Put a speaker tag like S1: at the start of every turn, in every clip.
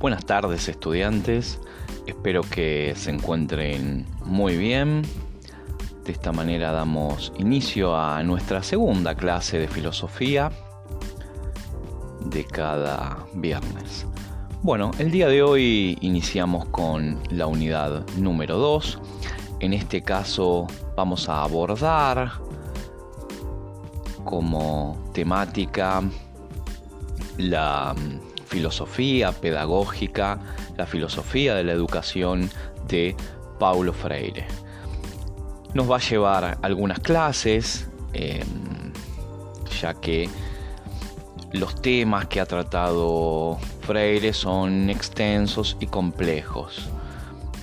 S1: Buenas tardes estudiantes, espero que se encuentren muy bien. De esta manera damos inicio a nuestra segunda clase de filosofía de cada viernes. Bueno, el día de hoy iniciamos con la unidad número 2. En este caso vamos a abordar como temática la filosofía pedagógica, la filosofía de la educación de Paulo Freire. Nos va a llevar algunas clases, em, ya que los temas que ha tratado Freire son extensos y complejos.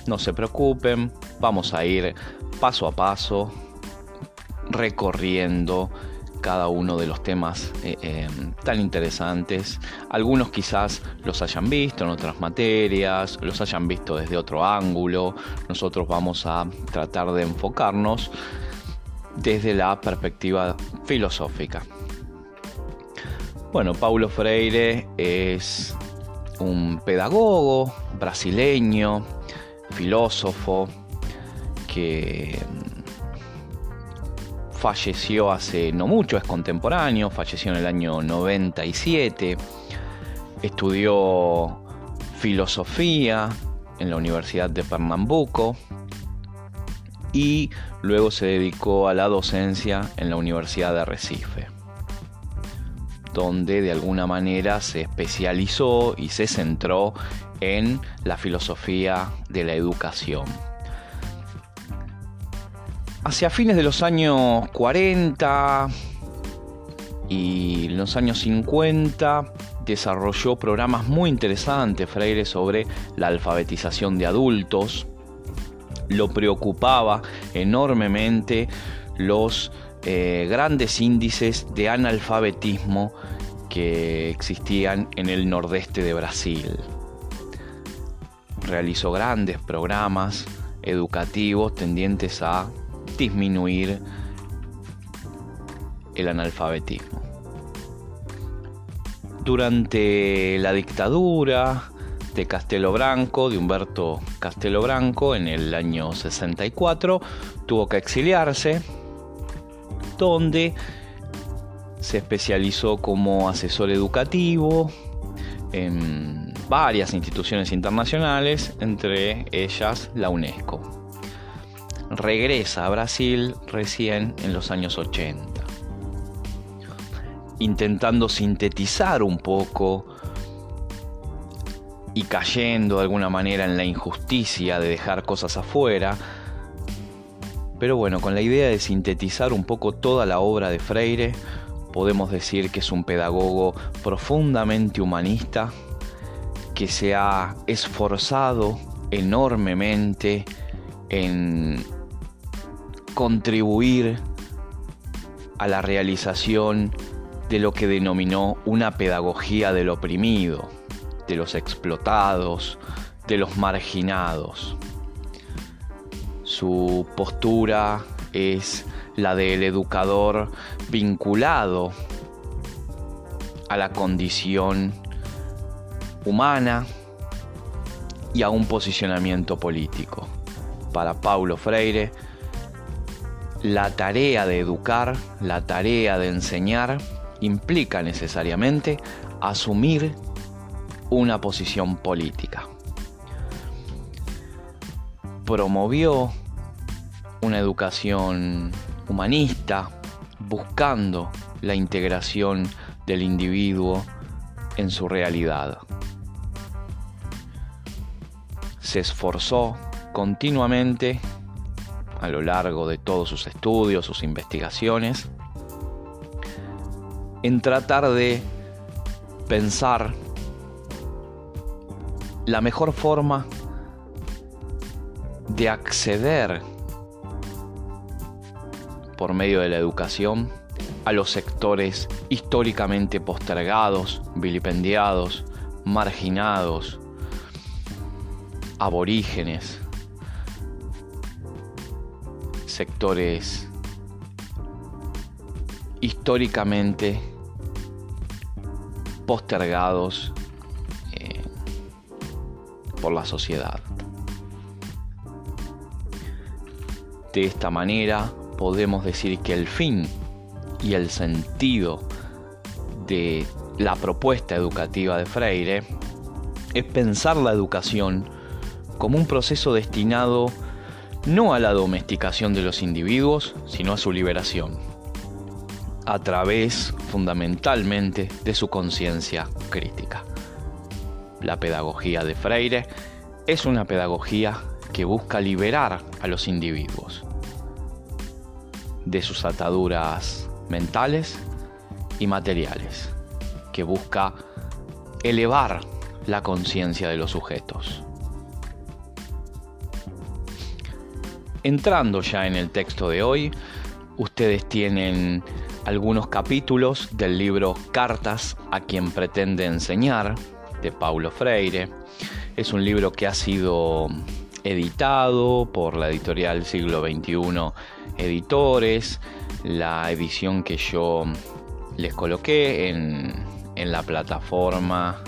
S1: No se preocupen, vamos a ir paso a paso recorriendo cada uno de los temas eh, eh, tan interesantes. Algunos quizás los hayan visto en otras materias, los hayan visto desde otro ángulo. Nosotros vamos a tratar de enfocarnos desde la perspectiva filosófica. Bueno, Paulo Freire es un pedagogo brasileño, filósofo, que falleció hace no mucho, es contemporáneo, falleció en el año 97, estudió filosofía en la Universidad de Pernambuco y luego se dedicó a la docencia en la Universidad de Recife, donde de alguna manera se especializó y se centró en la filosofía de la educación. Hacia fines de los años 40 y los años 50 desarrolló programas muy interesantes, Freire, sobre la alfabetización de adultos. Lo preocupaba enormemente los eh, grandes índices de analfabetismo que existían en el nordeste de Brasil. Realizó grandes programas educativos tendientes a disminuir el analfabetismo. Durante la dictadura de Castelo Branco, de Humberto Castelo Branco, en el año 64, tuvo que exiliarse, donde se especializó como asesor educativo en varias instituciones internacionales, entre ellas la UNESCO regresa a Brasil recién en los años 80, intentando sintetizar un poco y cayendo de alguna manera en la injusticia de dejar cosas afuera, pero bueno, con la idea de sintetizar un poco toda la obra de Freire, podemos decir que es un pedagogo profundamente humanista, que se ha esforzado enormemente en contribuir a la realización de lo que denominó una pedagogía del oprimido, de los explotados, de los marginados. Su postura es la del educador vinculado a la condición humana y a un posicionamiento político. Para Paulo Freire, la tarea de educar, la tarea de enseñar, implica necesariamente asumir una posición política. Promovió una educación humanista, buscando la integración del individuo en su realidad. Se esforzó continuamente a lo largo de todos sus estudios, sus investigaciones, en tratar de pensar la mejor forma de acceder por medio de la educación a los sectores históricamente postergados, vilipendiados, marginados, aborígenes, sectores históricamente postergados, eh, por la sociedad. De esta manera podemos decir que el fin y el sentido de la propuesta educativa de Freire es pensar la educación como un proceso destinado no a la domesticación de los individuos, sino a su liberación, a través fundamentalmente de su conciencia crítica. La pedagogía de Freire es una pedagogía que busca liberar a los individuos de sus ataduras mentales y materiales, que busca elevar la conciencia de los sujetos. Entrando ya en el texto de hoy, ustedes tienen algunos capítulos del libro Cartas a quien pretende enseñar, de Paulo Freire. Es un libro que ha sido editado por la editorial Siglo XXI Editores. La edición que yo les coloqué en, la plataforma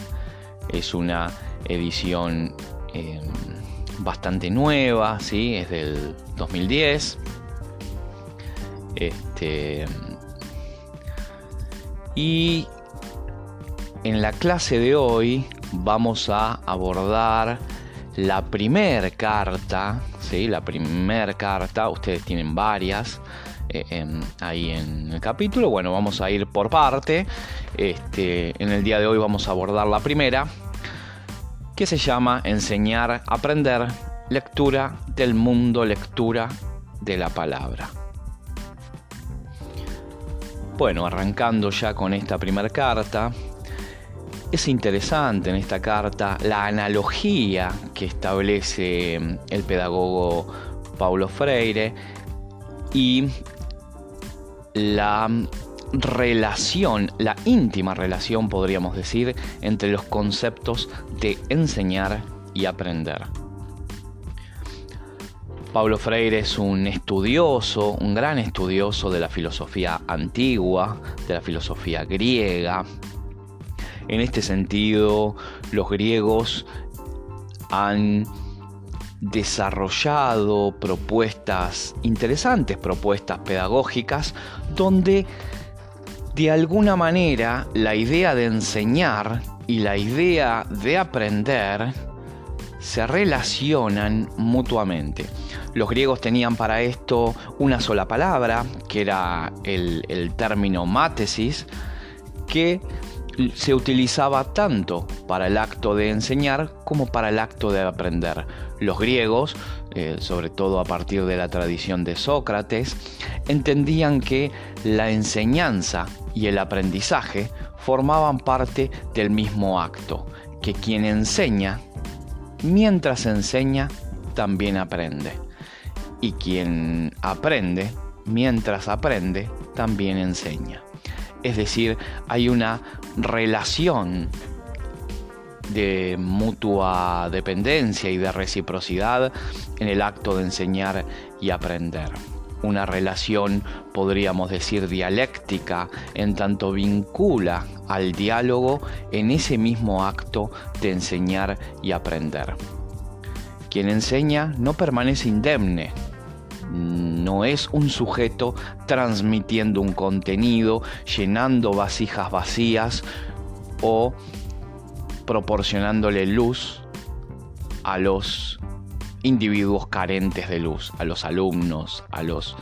S1: es una edición em, bastante nueva, ¿sí? es del 2010. Este, y en la clase de hoy vamos a abordar la primer carta, ¿sí? la primer carta, ustedes tienen varias eh, ahí en el capítulo, bueno, vamos a ir por parte, este, en el día de hoy vamos a abordar la primera, que se llama Enseñar, Aprender, Lectura del Mundo, Lectura de la Palabra. Bueno, arrancando ya con esta primera carta, es interesante en esta carta la analogía que establece mm, el pedagogo Paulo Freire y la mm, relación, la íntima relación podríamos decir, entre los conceptos de enseñar y aprender. Paulo Freire es un estudioso, un gran estudioso de la filosofía antigua, de la filosofía griega, en este sentido, los griegos han desarrollado propuestas interesantes, propuestas pedagógicas, donde de alguna manera la idea de enseñar y la idea de aprender se relacionan mutuamente. Los griegos tenían para esto una sola palabra, que era el, término mátesis, que se utilizaba tanto para el acto de enseñar como para el acto de aprender. Los griegos, eh, sobre todo a partir de la tradición de Sócrates, entendían que la enseñanza y el aprendizaje formaban parte del mismo acto, que quien enseña, mientras enseña, también aprende. Y quien aprende, mientras aprende, también enseña. Es decir, hay una relación de mutua dependencia y de reciprocidad en el acto de enseñar y aprender. Una relación, podríamos decir, dialéctica, en tanto vincula al diálogo en ese mismo acto de enseñar y aprender. Quien enseña no permanece indemne, no es un sujeto transmitiendo un contenido, llenando vasijas vacías o proporcionándole luz a los individuos carentes de luz, a los alumnos, a los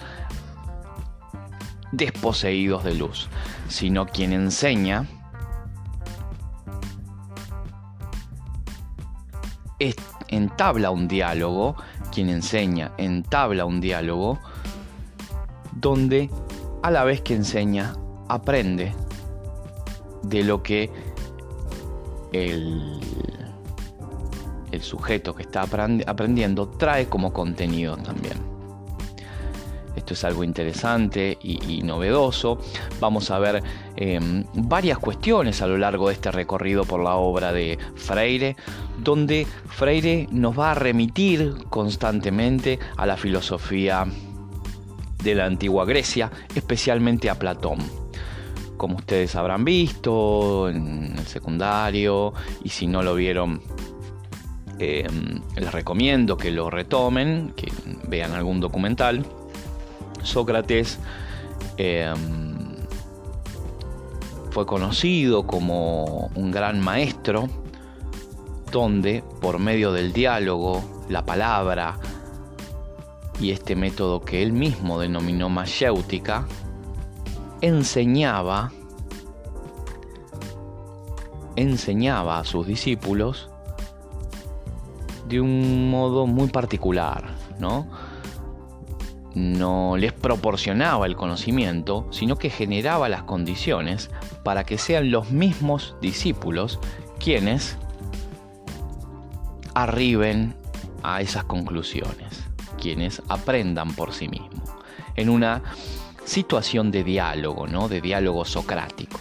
S1: desposeídos de luz, sino quien enseña entabla un diálogo quien enseña entabla un diálogo donde a la vez que enseña aprende de lo que el, el sujeto que está aprendiendo trae como contenido también. Esto es algo interesante y, novedoso. Vamos a ver em, varias cuestiones a lo largo de este recorrido por la obra de Freire, donde Freire nos va a remitir constantemente a la filosofía de la antigua Grecia, especialmente a Platón. Como ustedes habrán visto en el secundario, y si no lo vieron, Em, les recomiendo que lo retomen, que vean algún documental. Sócrates em, fue conocido como un gran maestro, donde por medio del diálogo, la palabra y este método que él mismo denominó mayéutica, enseñaba enseñaba a sus discípulos de un modo muy particular, ¿no? No les proporcionaba el conocimiento, sino que generaba las condiciones para que sean los mismos discípulos quienes arriben a esas conclusiones, quienes aprendan por sí mismos, en una situación de diálogo, ¿no? De diálogo socrático.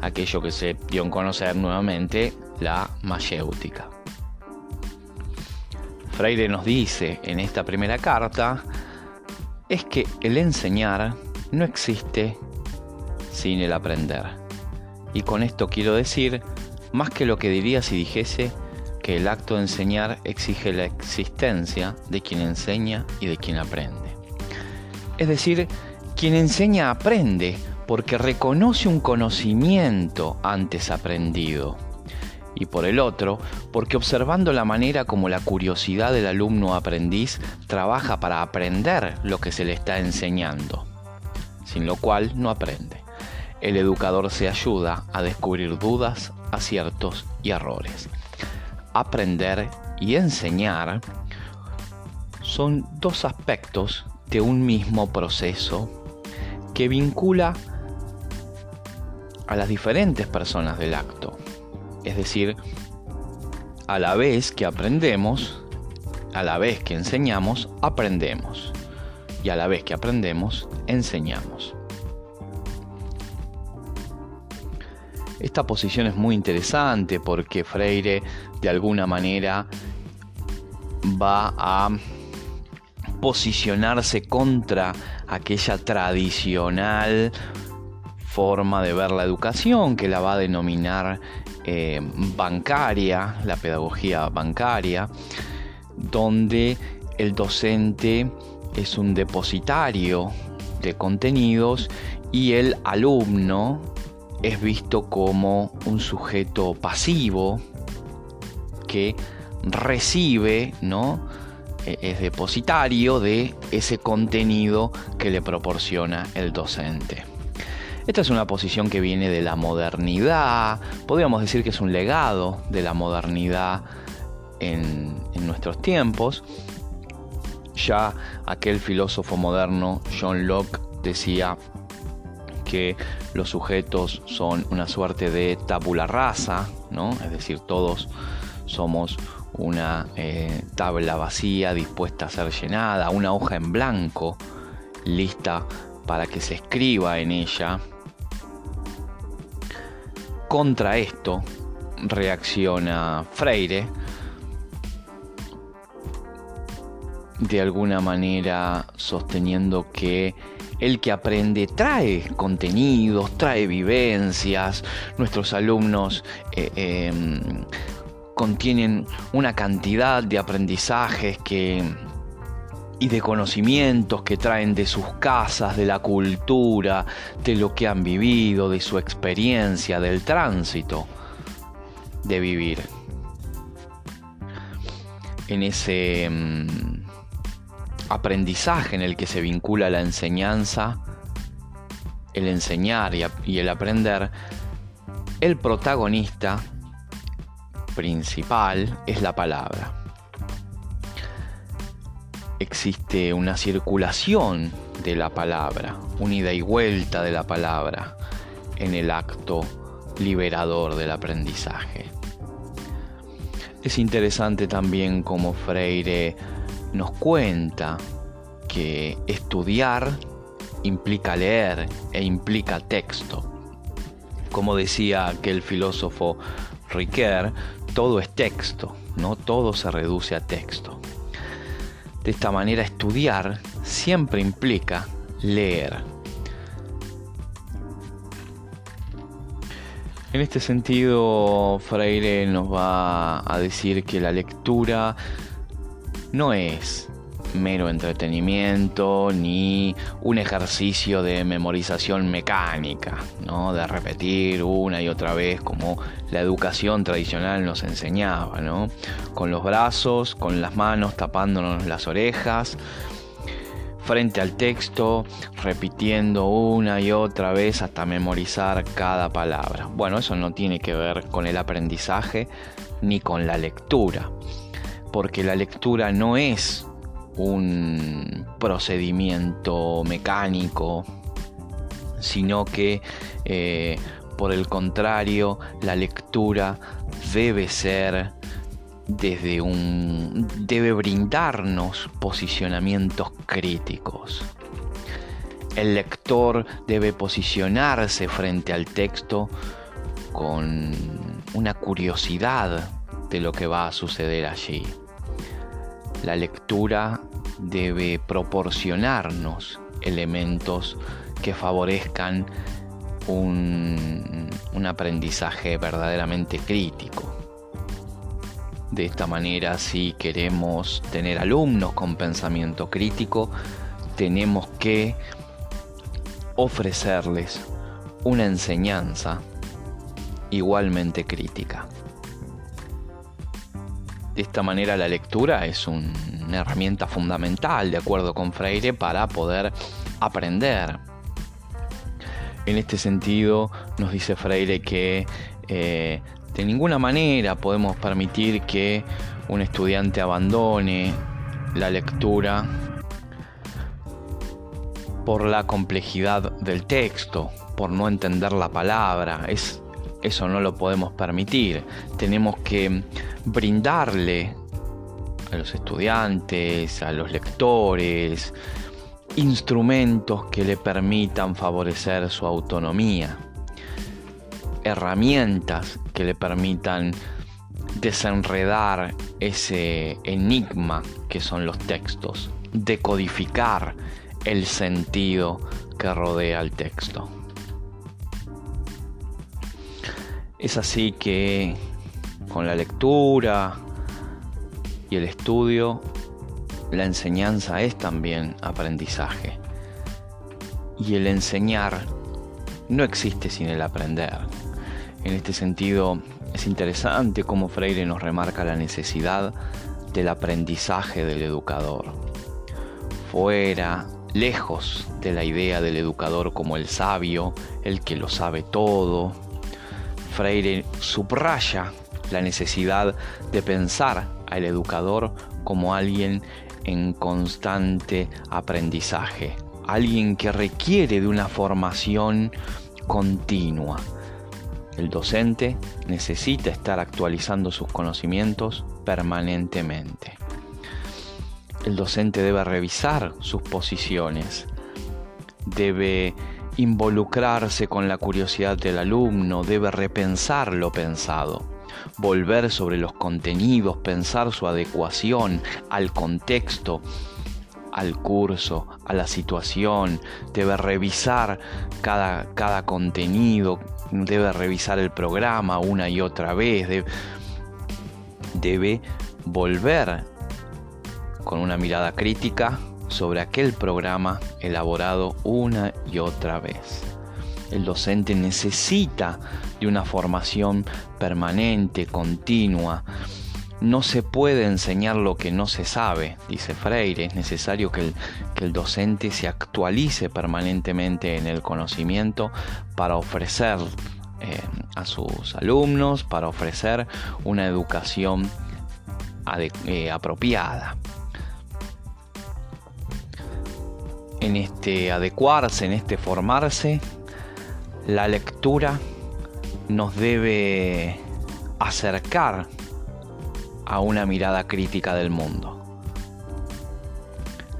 S1: Aquello que se dio a conocer nuevamente la mayéutica. Freire nos dice en esta primera carta es que el enseñar no existe sin el aprender. Y con esto quiero decir más que lo que diría si dijese que el acto de enseñar exige la existencia de quien enseña y de quien aprende. Es decir, quien enseña aprende porque reconoce un conocimiento antes aprendido y por el otro, porque observando la manera como la curiosidad del alumno aprendiz trabaja para aprender lo que se le está enseñando, sin lo cual no aprende. El educador se ayuda a descubrir dudas, aciertos y errores. Aprender y enseñar son dos aspectos de un mismo proceso que vincula a las diferentes personas del acto es decir, a la vez que aprendemos, a la vez que enseñamos, aprendemos. Y a la vez que aprendemos, enseñamos. Esta posición es muy interesante porque Freire de alguna manera va a posicionarse contra aquella tradicional forma de ver la educación que la va a denominar eh, bancaria, la pedagogía bancaria, donde el docente es un depositario de contenidos y el alumno es visto como un sujeto pasivo que recibe, ¿no? E-, es depositario de ese contenido que le proporciona el docente. Esta es una posición que viene de la modernidad, podríamos decir que es un legado de la modernidad en, nuestros tiempos. Ya aquel filósofo moderno, John Locke, decía que los sujetos son una suerte de tabula rasa, ¿no? es decir, todos somos una eh, tabla vacía dispuesta a ser llenada, una hoja en blanco lista para que se escriba en ella contra esto reacciona Freire, de alguna manera sosteniendo que el que aprende trae contenidos, trae vivencias, nuestros alumnos eh, em, contienen una cantidad de aprendizajes que y de conocimientos que traen de sus casas, de la cultura, de lo que han vivido, de su experiencia, del tránsito de vivir. En ese mm, aprendizaje en el que se vincula la enseñanza, el enseñar y el aprender, el protagonista principal es la palabra existe una circulación de la palabra, una ida y vuelta de la palabra en el acto liberador del aprendizaje. Es interesante también como Freire nos cuenta que estudiar implica leer e implica texto. Como decía aquel filósofo Riquet, todo es texto, no todo se reduce a texto. De esta manera estudiar siempre implica leer. En este sentido, Freire nos va a decir que la lectura no es mero entretenimiento ni un ejercicio de memorización mecánica, ¿no? de repetir una y otra vez como la educación tradicional nos enseñaba, ¿no? con los brazos, con las manos tapándonos las orejas, frente al texto, repitiendo una y otra vez hasta memorizar cada palabra. Bueno, eso no tiene que ver con el aprendizaje ni con la lectura, porque la lectura no es un procedimiento mecánico, sino que eh, por el contrario la lectura debe ser desde un debe brindarnos posicionamientos críticos. El lector debe posicionarse frente al texto con una curiosidad de lo que va a suceder allí. La lectura debe proporcionarnos elementos que favorezcan un, aprendizaje verdaderamente crítico. De esta manera, si queremos tener alumnos con pensamiento crítico, tenemos que ofrecerles una enseñanza igualmente crítica. De esta manera la lectura es una herramienta fundamental, de acuerdo con Freire, para poder aprender. En este sentido, nos dice Freire que eh, de ninguna manera podemos permitir que un estudiante abandone la lectura por la complejidad del texto, por no entender la palabra. Es, eso no lo podemos permitir. Tenemos que brindarle a los estudiantes, a los lectores, instrumentos que le permitan favorecer su autonomía, herramientas que le permitan desenredar ese enigma que son los textos, decodificar el sentido que rodea el texto. Es así que con la lectura y el estudio, la enseñanza es también aprendizaje. Y el enseñar no existe sin el aprender. En este sentido, es interesante cómo Freire nos remarca la necesidad del aprendizaje del educador. Fuera, lejos de la idea del educador como el sabio, el que lo sabe todo, Freire subraya la necesidad de pensar al educador como alguien en constante aprendizaje, alguien que requiere de una formación continua. El docente necesita estar actualizando sus conocimientos permanentemente. El docente debe revisar sus posiciones, debe involucrarse con la curiosidad del alumno, debe repensar lo pensado volver sobre los contenidos, pensar su adecuación al contexto, al curso, a la situación, debe revisar cada, cada contenido, debe revisar el programa una y otra vez, debe, debe volver con una mirada crítica sobre aquel programa elaborado una y otra vez. El docente necesita de una formación permanente, continua. No se puede enseñar lo que no se sabe, dice Freire. Es necesario que el, docente se actualice permanentemente en el conocimiento para ofrecer eh, a sus alumnos, para ofrecer una educación eh, apropiada. En este adecuarse, en este formarse, la lectura nos debe acercar a una mirada crítica del mundo.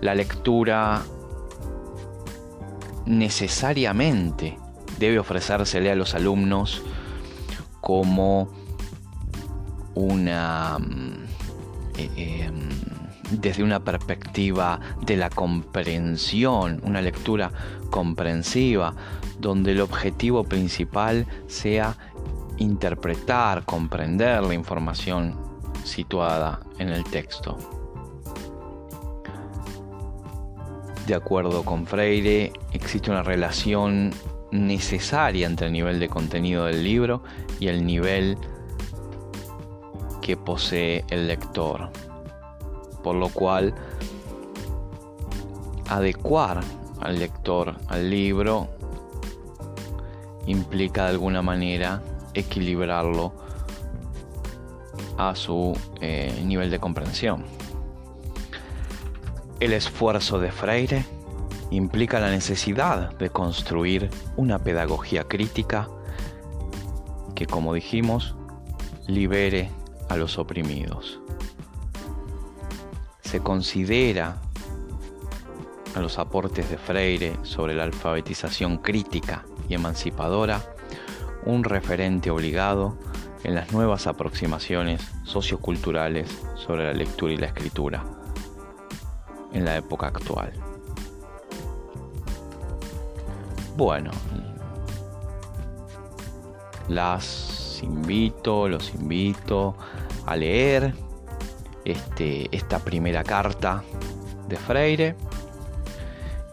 S1: La lectura necesariamente debe ofrecérsele a los alumnos como una mm, eh, em, desde una perspectiva de la comprensión, una lectura comprensiva, donde el objetivo principal sea interpretar, comprender la información situada en el texto. De acuerdo con Freire, existe una relación necesaria entre el nivel de contenido del libro y el nivel que posee el lector. Por lo cual, adecuar al lector al libro implica de alguna manera equilibrarlo a su eh, nivel de comprensión. El esfuerzo de Freire implica la necesidad de construir una pedagogía crítica que, como dijimos, libere a los oprimidos. Se considera a los aportes de Freire sobre la alfabetización crítica y emancipadora un referente obligado en las nuevas aproximaciones socioculturales sobre la lectura y la escritura en la época actual. Bueno, las invito, los invito a leer este, esta primera carta de Freire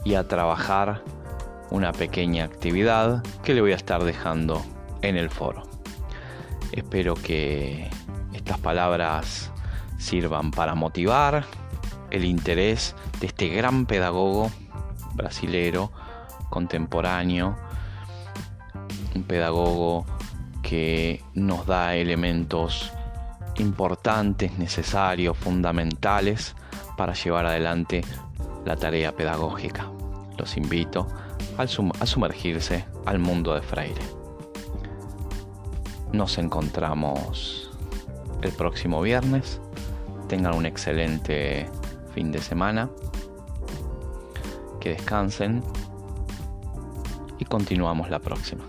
S1: y a trabajar una pequeña actividad que le voy a estar dejando en el foro. Espero que estas palabras sirvan para motivar el interés de este gran pedagogo brasilero contemporáneo, un pedagogo que nos da elementos importantes, necesarios, fundamentales para llevar adelante la tarea pedagógica. Los invito a sumergirse al mundo de Freire. Nos encontramos el próximo viernes. Tengan un excelente fin de semana. Que descansen y continuamos la próxima.